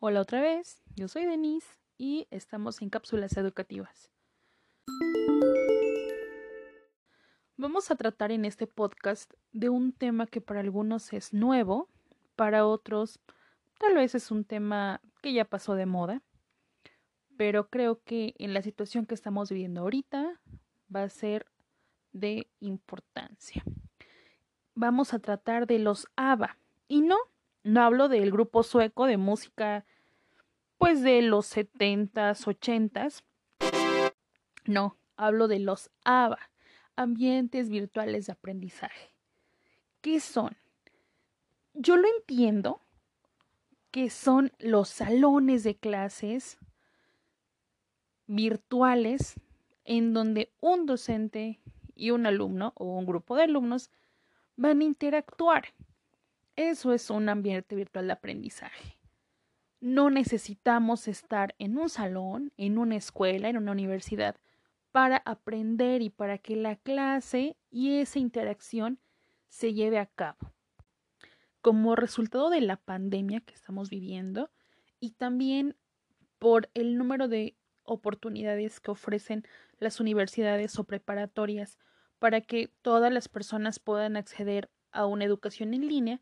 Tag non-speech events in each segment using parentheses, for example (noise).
Hola otra vez, yo soy Denise y estamos en cápsulas educativas. Vamos a tratar en este podcast de un tema que para algunos es nuevo, para otros tal vez es un tema que ya pasó de moda, pero creo que en la situación que estamos viviendo ahorita va a ser de importancia. Vamos a tratar de los ABBA. Y no, no hablo del grupo sueco de música pues de los setentas, ochentas. No, hablo de los ABA, ambientes virtuales de aprendizaje. ¿Qué son? Yo lo entiendo que son los salones de clases virtuales en donde un docente y un alumno o un grupo de alumnos van a interactuar. Eso es un ambiente virtual de aprendizaje. No necesitamos estar en un salón, en una escuela, en una universidad para aprender y para que la clase y esa interacción se lleve a cabo. Como resultado de la pandemia que estamos viviendo y también por el número de oportunidades que ofrecen las universidades o preparatorias para que todas las personas puedan acceder a una educación en línea,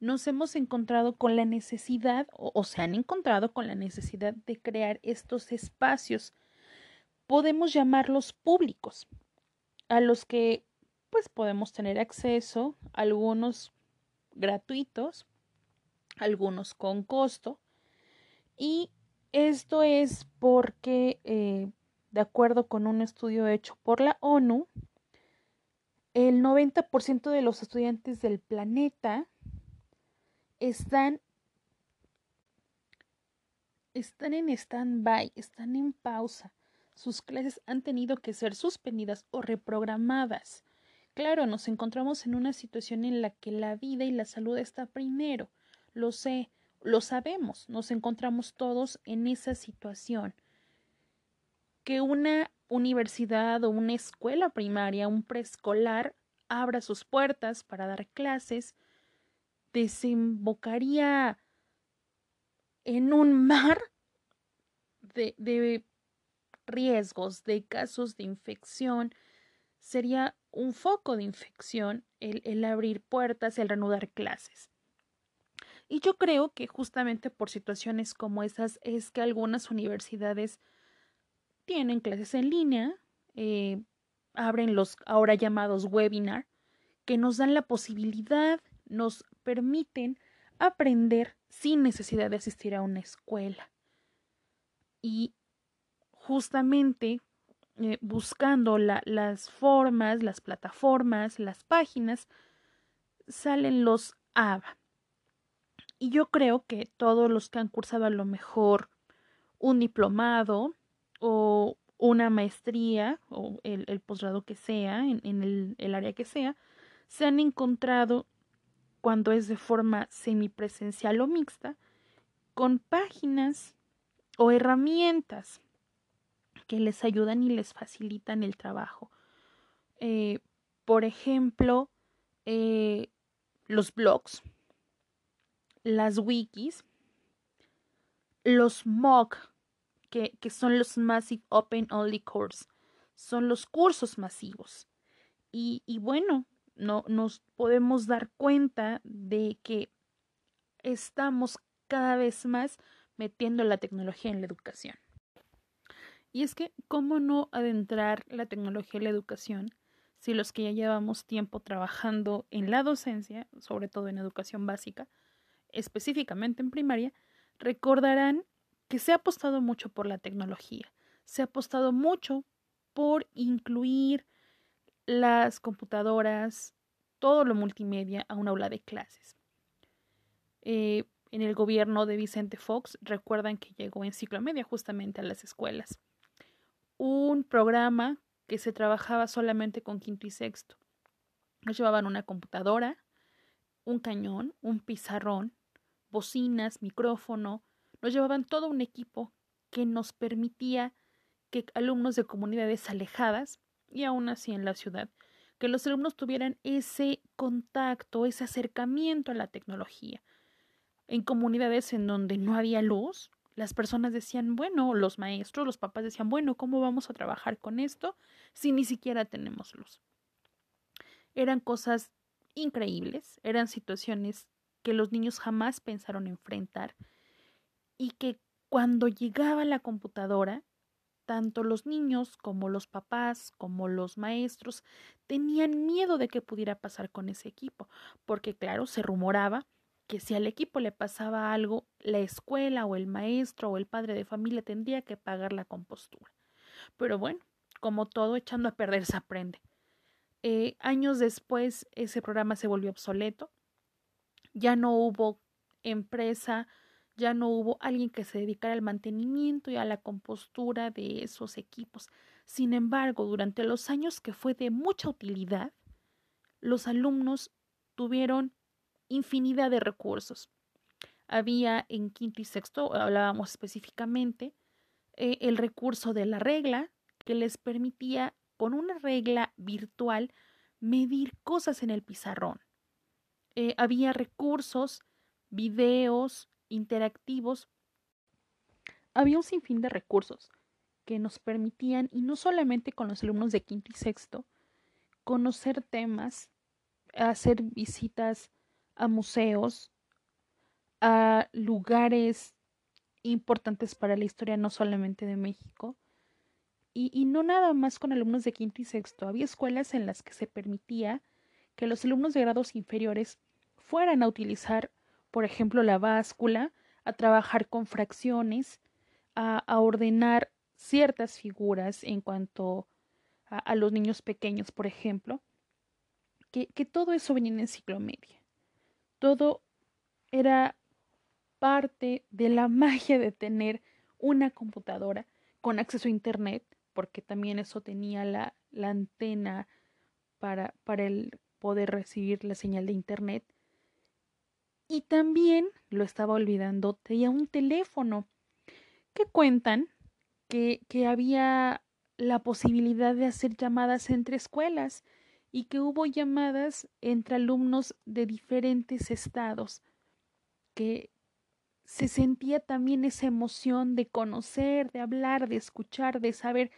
nos hemos encontrado con la necesidad o, se han encontrado con la necesidad de crear estos espacios. Podemos llamarlos públicos, a los que pues podemos tener acceso, algunos gratuitos, algunos con costo. Y esto es porque, eh, de acuerdo con un estudio hecho por la ONU, el 90% de los estudiantes del planeta están, están en stand-by, están en pausa. Sus clases han tenido que ser suspendidas o reprogramadas. Claro, nos encontramos en una situación en la que la vida y la salud está primero. Lo sé, lo sabemos, nos encontramos todos en esa situación. Que una universidad o una escuela primaria, un preescolar, abra sus puertas para dar clases desembocaría en un mar de, riesgos, de casos de infección. Sería un foco de infección el, el abrir puertas, el reanudar clases. Y yo creo que justamente por situaciones como esas es que algunas universidades tienen clases en línea, eh, abren los ahora llamados webinar, que nos dan la posibilidad, nos permiten aprender sin necesidad de asistir a una escuela. Y justamente eh, buscando las formas, las plataformas, las páginas, salen los ABA. Y yo creo que todos los que han cursado a lo mejor un diplomado o una maestría o el, posgrado que sea, en, el, el área que sea, se han encontrado cuando es de forma semipresencial o mixta, con páginas o herramientas que les ayudan y les facilitan el trabajo. Eh, por ejemplo, eh, los blogs, las wikis, los MOOC, que, son los Massive Open Only Course, son los cursos masivos. Y, y bueno, no nos podemos dar cuenta de que estamos cada vez más metiendo la tecnología en la educación. Y es que, ¿cómo no adentrar la tecnología en la educación si los que ya llevamos tiempo trabajando en la docencia, sobre todo en educación básica, específicamente en primaria, recordarán que se ha apostado mucho por la tecnología, se ha apostado mucho por incluir las computadoras, todo lo multimedia a un aula de clases. Eh, en el gobierno de Vicente Fox, recuerdan que llegó en ciclo media justamente a las escuelas. Un programa que se trabajaba solamente con quinto y sexto. Nos llevaban una computadora, un cañón, un pizarrón, bocinas, micrófono. Nos llevaban todo un equipo que nos permitía que alumnos de comunidades alejadas y aún así en la ciudad, que los alumnos tuvieran ese contacto, ese acercamiento a la tecnología. En comunidades en donde no había luz, las personas decían, bueno, los maestros, los papás decían, bueno, ¿cómo vamos a trabajar con esto si ni siquiera tenemos luz? Eran cosas increíbles, eran situaciones que los niños jamás pensaron enfrentar y que cuando llegaba la computadora, tanto los niños como los papás, como los maestros, tenían miedo de que pudiera pasar con ese equipo, porque claro, se rumoraba que si al equipo le pasaba algo, la escuela o el maestro o el padre de familia tendría que pagar la compostura. Pero bueno, como todo, echando a perder se aprende. Eh, años después, ese programa se volvió obsoleto. Ya no hubo empresa, ya no hubo alguien que se dedicara al mantenimiento y a la compostura de esos equipos. Sin embargo, durante los años que fue de mucha utilidad, los alumnos tuvieron infinidad de recursos. Había en quinto y sexto, hablábamos específicamente, eh, el recurso de la regla, que les permitía, con una regla virtual, medir cosas en el pizarrón. Eh, había recursos, videos interactivos. Había un sinfín de recursos que nos permitían, y no solamente con los alumnos de quinto y sexto, conocer temas, hacer visitas a museos, a lugares importantes para la historia, no solamente de México, y, y, no nada más con alumnos de quinto y sexto. Había escuelas en las que se permitía que los alumnos de grados inferiores fueran a utilizar, por ejemplo, la báscula, a trabajar con fracciones, a, ordenar ciertas figuras en cuanto a, los niños pequeños, por ejemplo, que, que todo eso venía en enciclomedia. Todo era parte de la (laughs) magia de tener una computadora con acceso a Internet, porque también eso tenía la, la antena para, para el poder recibir la señal de Internet. Y también, lo estaba olvidando, tenía un teléfono que cuentan que, que había la posibilidad de hacer llamadas entre escuelas y que hubo llamadas entre alumnos de diferentes estados, que se sentía también esa emoción de conocer, de hablar, de escuchar, de saber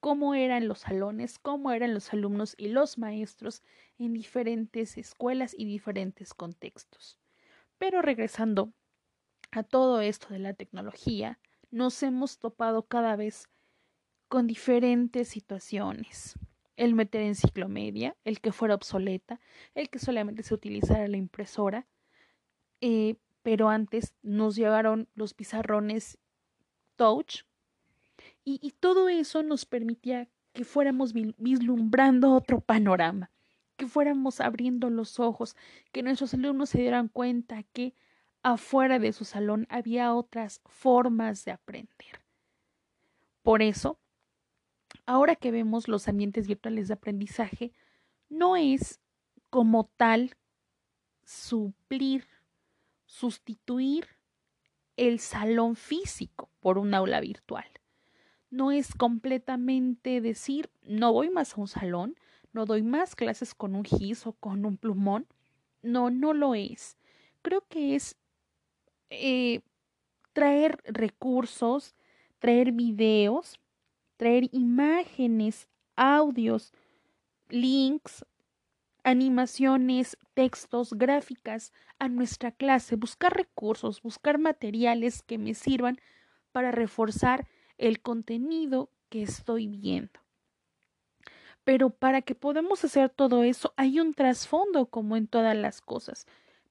cómo eran los salones, cómo eran los alumnos y los maestros en diferentes escuelas y diferentes contextos. Pero regresando a todo esto de la tecnología, nos hemos topado cada vez con diferentes situaciones. El meter enciclomedia, el que fuera obsoleta, el que solamente se utilizara la impresora, eh, pero antes nos llegaron los pizarrones touch y todo eso nos permitía que fuéramos vislumbrando otro panorama, que fuéramos abriendo los ojos, que nuestros alumnos se dieran cuenta que afuera de su salón había otras formas de aprender. Por eso, ahora que vemos los ambientes virtuales de aprendizaje, no es como tal suplir, sustituir el salón físico por un aula virtual. No es completamente decir, no voy más a un salón, no doy más clases con un gis o con un plumón. No, no lo es. Creo que es eh, traer recursos, traer videos traer imágenes, audios, links, animaciones, textos, gráficas a nuestra clase, buscar recursos, buscar materiales que me sirvan para reforzar el contenido que estoy viendo. Pero para que podamos hacer todo eso hay un trasfondo como en todas las cosas,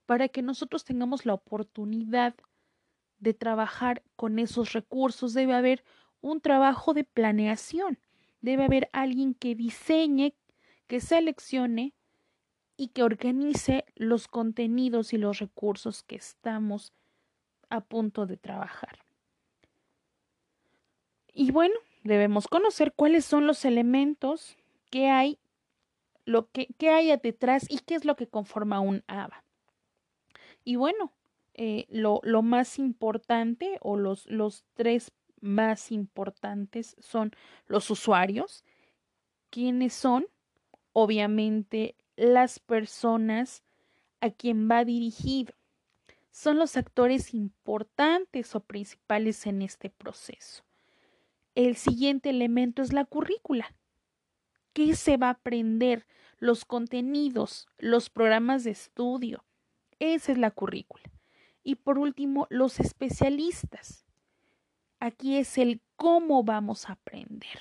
para que nosotros tengamos la oportunidad de trabajar con esos recursos debe haber un trabajo de planeación. Debe haber alguien que diseñe, que seleccione y que organice los contenidos y los recursos que estamos a punto de trabajar. Y bueno, debemos conocer cuáles son los elementos que hay, lo que, hay detrás y qué es lo que conforma un ABA. Y bueno, eh, lo, lo, más importante o los, los tres más importantes son los usuarios, quiénes son, obviamente, las personas a quien va dirigido. Son los actores importantes o principales en este proceso. El siguiente elemento es la currícula. ¿Qué se va a aprender? Los contenidos, los programas de estudio. Esa es la currícula. Y por último, los especialistas. Aquí es el cómo vamos a aprender.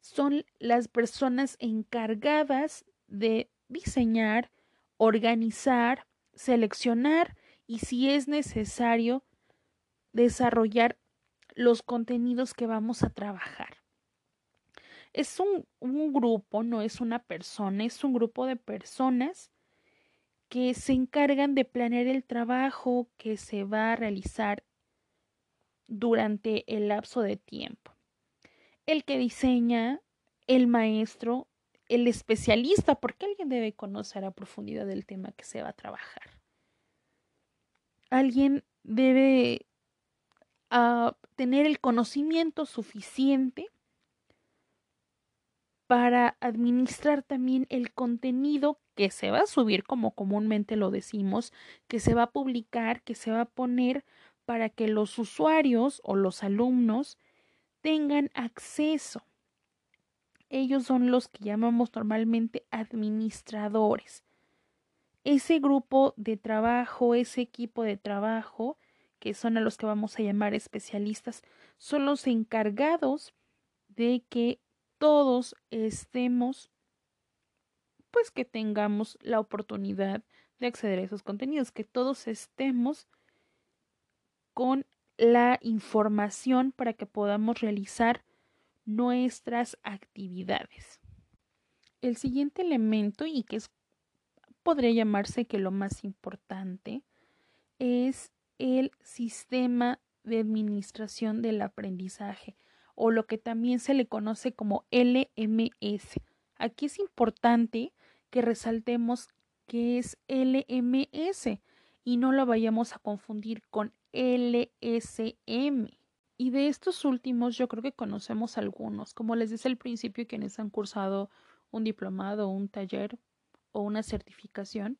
Son las personas encargadas de diseñar, organizar, seleccionar y si es necesario desarrollar los contenidos que vamos a trabajar. Es un, grupo, no es una persona, es un grupo de personas que se encargan de planear el trabajo que se va a realizar durante el lapso de tiempo. El que diseña, el maestro, el especialista, porque alguien debe conocer a profundidad el tema que se va a trabajar. Alguien debe uh, tener el conocimiento suficiente para administrar también el contenido que se va a subir, como comúnmente lo decimos, que se va a publicar, que se va a poner para que los usuarios o los alumnos tengan acceso. Ellos son los que llamamos normalmente administradores. Ese grupo de trabajo, ese equipo de trabajo, que son a los que vamos a llamar especialistas, son los encargados de que todos estemos, pues que tengamos la oportunidad de acceder a esos contenidos, que todos estemos con la información para que podamos realizar nuestras actividades. El siguiente elemento, y que podría llamarse que lo más importante, es el sistema de administración del aprendizaje o lo que también se le conoce como LMS. Aquí es importante que resaltemos que es LMS y no lo vayamos a confundir con LSM. Y de estos últimos yo creo que conocemos algunos. Como les decía al principio, quienes han cursado un diplomado, un taller o una certificación,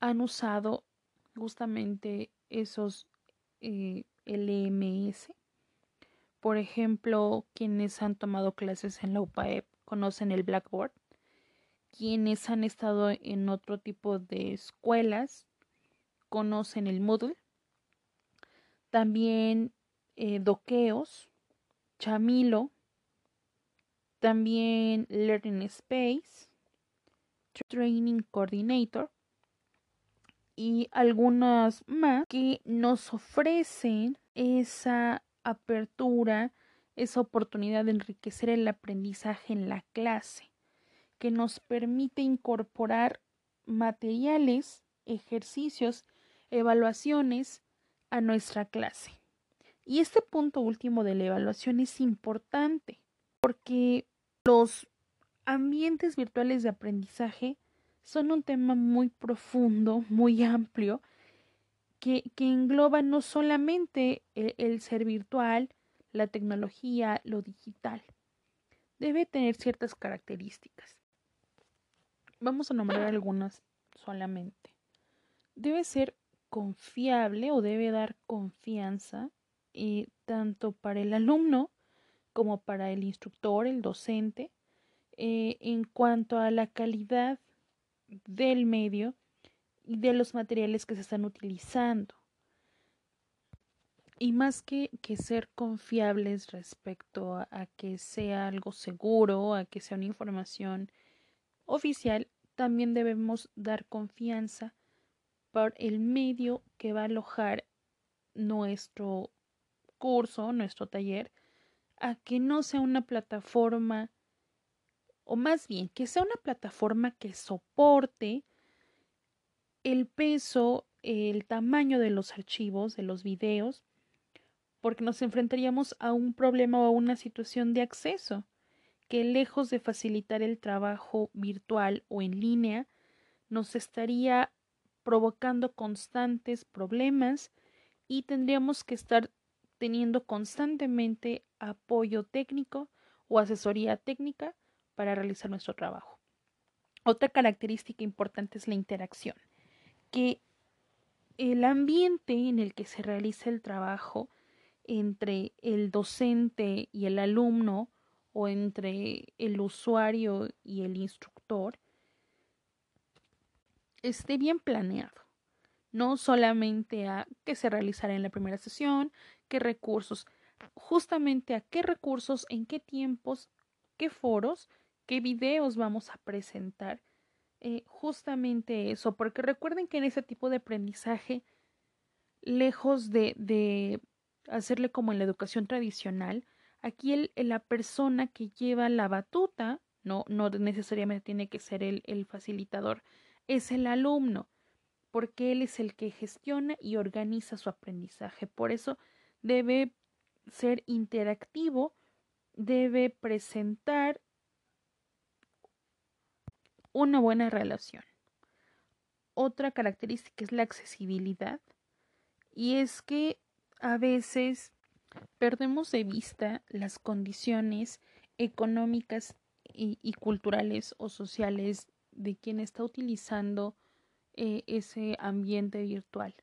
han usado justamente esos eh, LMS. Por ejemplo, quienes han tomado clases en la UPAEP conocen el Blackboard. Quienes han estado en otro tipo de escuelas conocen el Moodle. También eh, Doqueos, Chamilo, también Learning Space, Training Coordinator y algunas más que nos ofrecen esa apertura, esa oportunidad de enriquecer el aprendizaje en la clase, que nos permite incorporar materiales, ejercicios evaluaciones a nuestra clase. Y este punto último de la evaluación es importante porque los ambientes virtuales de aprendizaje son un tema muy profundo, muy amplio, que, engloba no solamente el, el ser virtual, la tecnología, lo digital. Debe tener ciertas características. Vamos a nombrar algunas solamente. Debe ser confiable o debe dar confianza eh, tanto para el alumno como para el instructor, el docente, eh, en cuanto a la calidad del medio de los materiales que se están utilizando. Y más que, que ser confiables respecto a, a que sea algo seguro, a que sea una información oficial, también debemos dar confianza por el medio que va a alojar nuestro curso, nuestro taller, a que no sea una plataforma, o más bien, que sea una plataforma que soporte el peso, el tamaño de los archivos, de los videos, porque nos enfrentaríamos a un problema o a una situación de acceso que lejos de facilitar el trabajo virtual o en línea, nos estaría provocando constantes problemas y tendríamos que estar teniendo constantemente apoyo técnico o asesoría técnica para realizar nuestro trabajo. Otra característica importante es la interacción, que el ambiente en el que se realiza el trabajo entre el docente y el alumno o entre el usuario y el instructor esté bien planeado. No solamente a qué se realizará en la primera sesión, qué recursos, justamente a qué recursos, en qué tiempos, qué foros, qué videos vamos a presentar. Eh, justamente eso, porque recuerden que en ese tipo de aprendizaje, lejos de, de hacerle como en la educación tradicional, aquí la persona que lleva la batuta, no, no necesariamente tiene que ser el, el facilitador, es el alumno, porque él es el que gestiona y organiza su aprendizaje. Por eso debe ser interactivo, debe presentar una buena relación. Otra característica es la accesibilidad y es que a veces perdemos de vista las condiciones económicas y, culturales o sociales de quien está utilizando eh, ese ambiente virtual.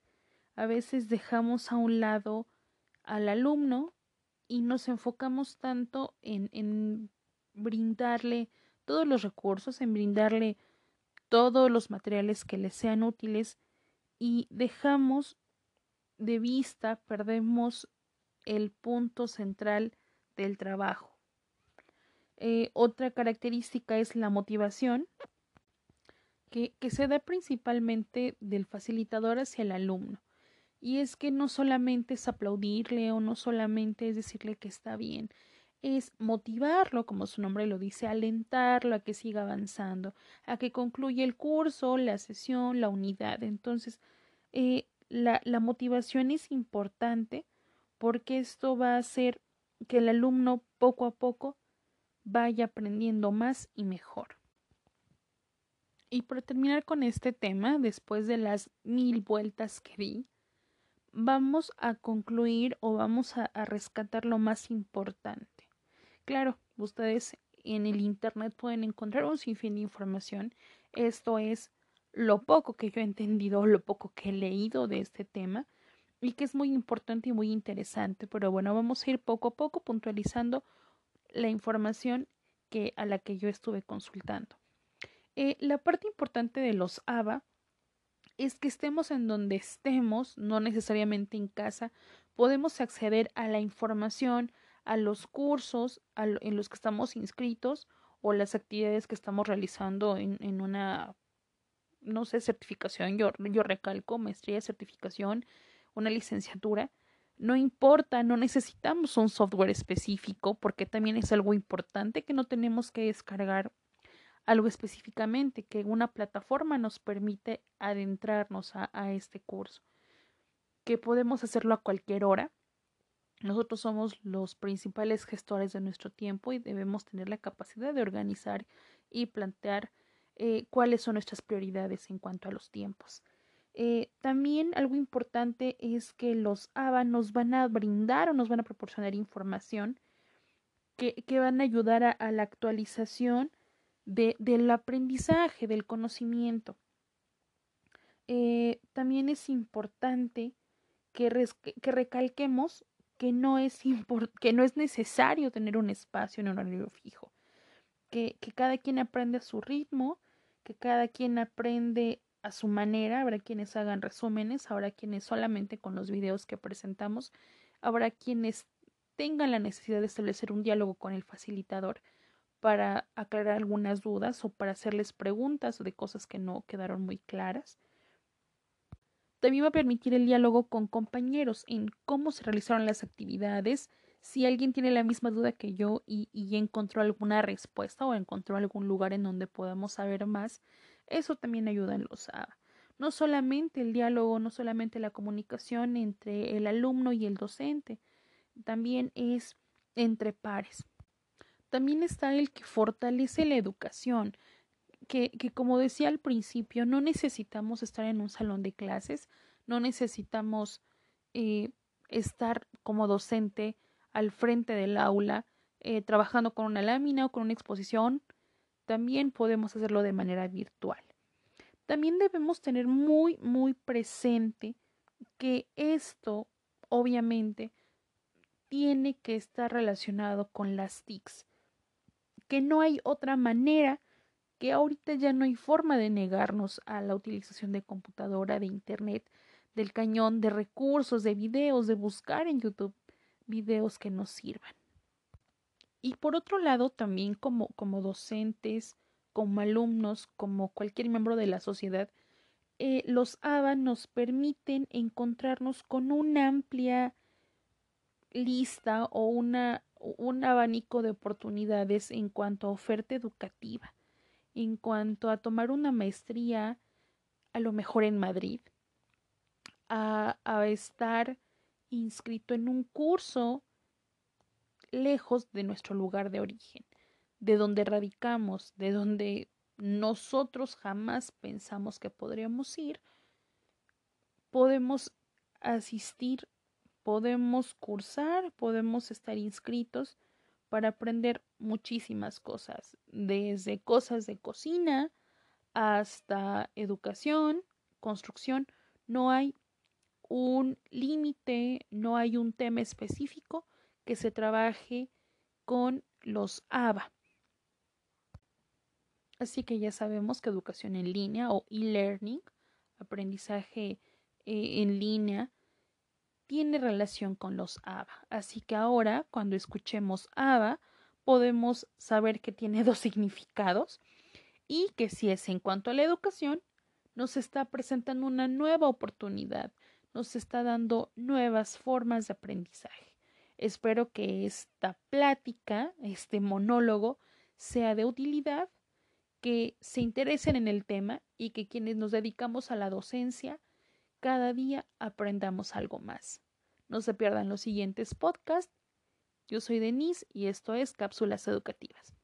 A veces dejamos a un lado al alumno y nos enfocamos tanto en, en brindarle todos los recursos, en brindarle todos los materiales que le sean útiles y dejamos de vista, perdemos el punto central del trabajo. Eh, otra característica es la motivación, que, que se da principalmente del facilitador hacia el alumno. Y es que no solamente es aplaudirle o no solamente es decirle que está bien, es motivarlo, como su nombre lo dice, alentarlo a que siga avanzando, a que concluya el curso, la sesión, la unidad. Entonces, eh, la, la motivación es importante porque esto va a hacer que el alumno poco a poco vaya aprendiendo más y mejor. Y para terminar con este tema, después de las mil vueltas que di, vamos a concluir o vamos a, a, rescatar lo más importante. Claro, ustedes en el Internet pueden encontrar un sinfín de información. Esto es lo poco que yo he entendido, lo poco que he leído de este tema y que es muy importante y muy interesante. Pero bueno, vamos a ir poco a poco puntualizando la información que, a la que yo estuve consultando. Eh, la parte importante de los ABA es que estemos en donde estemos, no necesariamente en casa, podemos acceder a la información, a los cursos en los que estamos inscritos o las actividades que estamos realizando en, una, no sé, certificación, yo, yo recalco, maestría, certificación, una licenciatura, no importa, no necesitamos un software específico porque también es algo importante que no tenemos que descargar algo específicamente, que una plataforma nos permite adentrarnos a este curso, que podemos hacerlo a cualquier hora. Nosotros somos los principales gestores de nuestro tiempo y debemos tener la capacidad de organizar y plantear eh, cuáles son nuestras prioridades en cuanto a los tiempos. Eh, también algo importante es que los ABA nos van a brindar o nos van a proporcionar información que, que van a ayudar a, la actualización de, del aprendizaje, del conocimiento. Eh, también es importante que, que recalquemos que no, es que no es necesario tener un espacio en un horario fijo, que, que cada quien aprende a su ritmo, que cada quien aprende a su manera, habrá quienes hagan resúmenes, habrá quienes solamente con los videos que presentamos, habrá quienes tengan la necesidad de establecer un diálogo con el facilitador para aclarar algunas dudas o para hacerles preguntas de cosas que no quedaron muy claras. También va a permitir el diálogo con compañeros en cómo se realizaron las actividades, si alguien tiene la misma duda que yo y, encontró alguna respuesta o encontró algún lugar en donde podamos saber más, eso también ayuda en los A. No solamente el diálogo, no solamente la comunicación entre el alumno y el docente, también es entre pares. También está el que fortalece la educación, que, como decía al principio, no necesitamos estar en un salón de clases, no necesitamos eh, estar como docente al frente del aula, eh, trabajando con una lámina o con una exposición, también podemos hacerlo de manera virtual. También debemos tener muy, muy presente que esto, obviamente, tiene que estar relacionado con las TICs, que no hay otra manera, que ahorita ya no hay forma de negarnos a la utilización de computadora, de Internet, del cañón, de recursos, de videos, de buscar en YouTube videos que nos sirvan. Y por otro lado, también como, como docentes, como alumnos, como cualquier miembro de la sociedad, eh, los ABA nos permiten encontrarnos con una amplia lista o una, un abanico de oportunidades en cuanto a oferta educativa, en cuanto a tomar una maestría, a lo mejor en Madrid, a, estar inscrito en un curso lejos de nuestro lugar de origen, de donde radicamos, de donde nosotros jamás pensamos que podríamos ir, podemos asistir, podemos cursar, podemos estar inscritos para aprender muchísimas cosas, desde cosas de cocina hasta educación, construcción. No hay un límite, no hay un tema específico que se trabaje con los ABA. Así que ya sabemos que educación en línea o e-learning, aprendizaje eh, en línea, tiene relación con los ABA. Así que ahora, cuando escuchemos ABA, podemos saber que tiene (laughs) dos significados y que si es en cuanto a la educación, nos está presentando una nueva oportunidad, nos está dando nuevas formas de aprendizaje. Espero que esta plática, este monólogo, sea de utilidad, que se interesen en el tema y que quienes nos dedicamos a la docencia cada día aprendamos algo más. No se pierdan los siguientes podcasts. Yo soy Denise y esto es Cápsulas Educativas.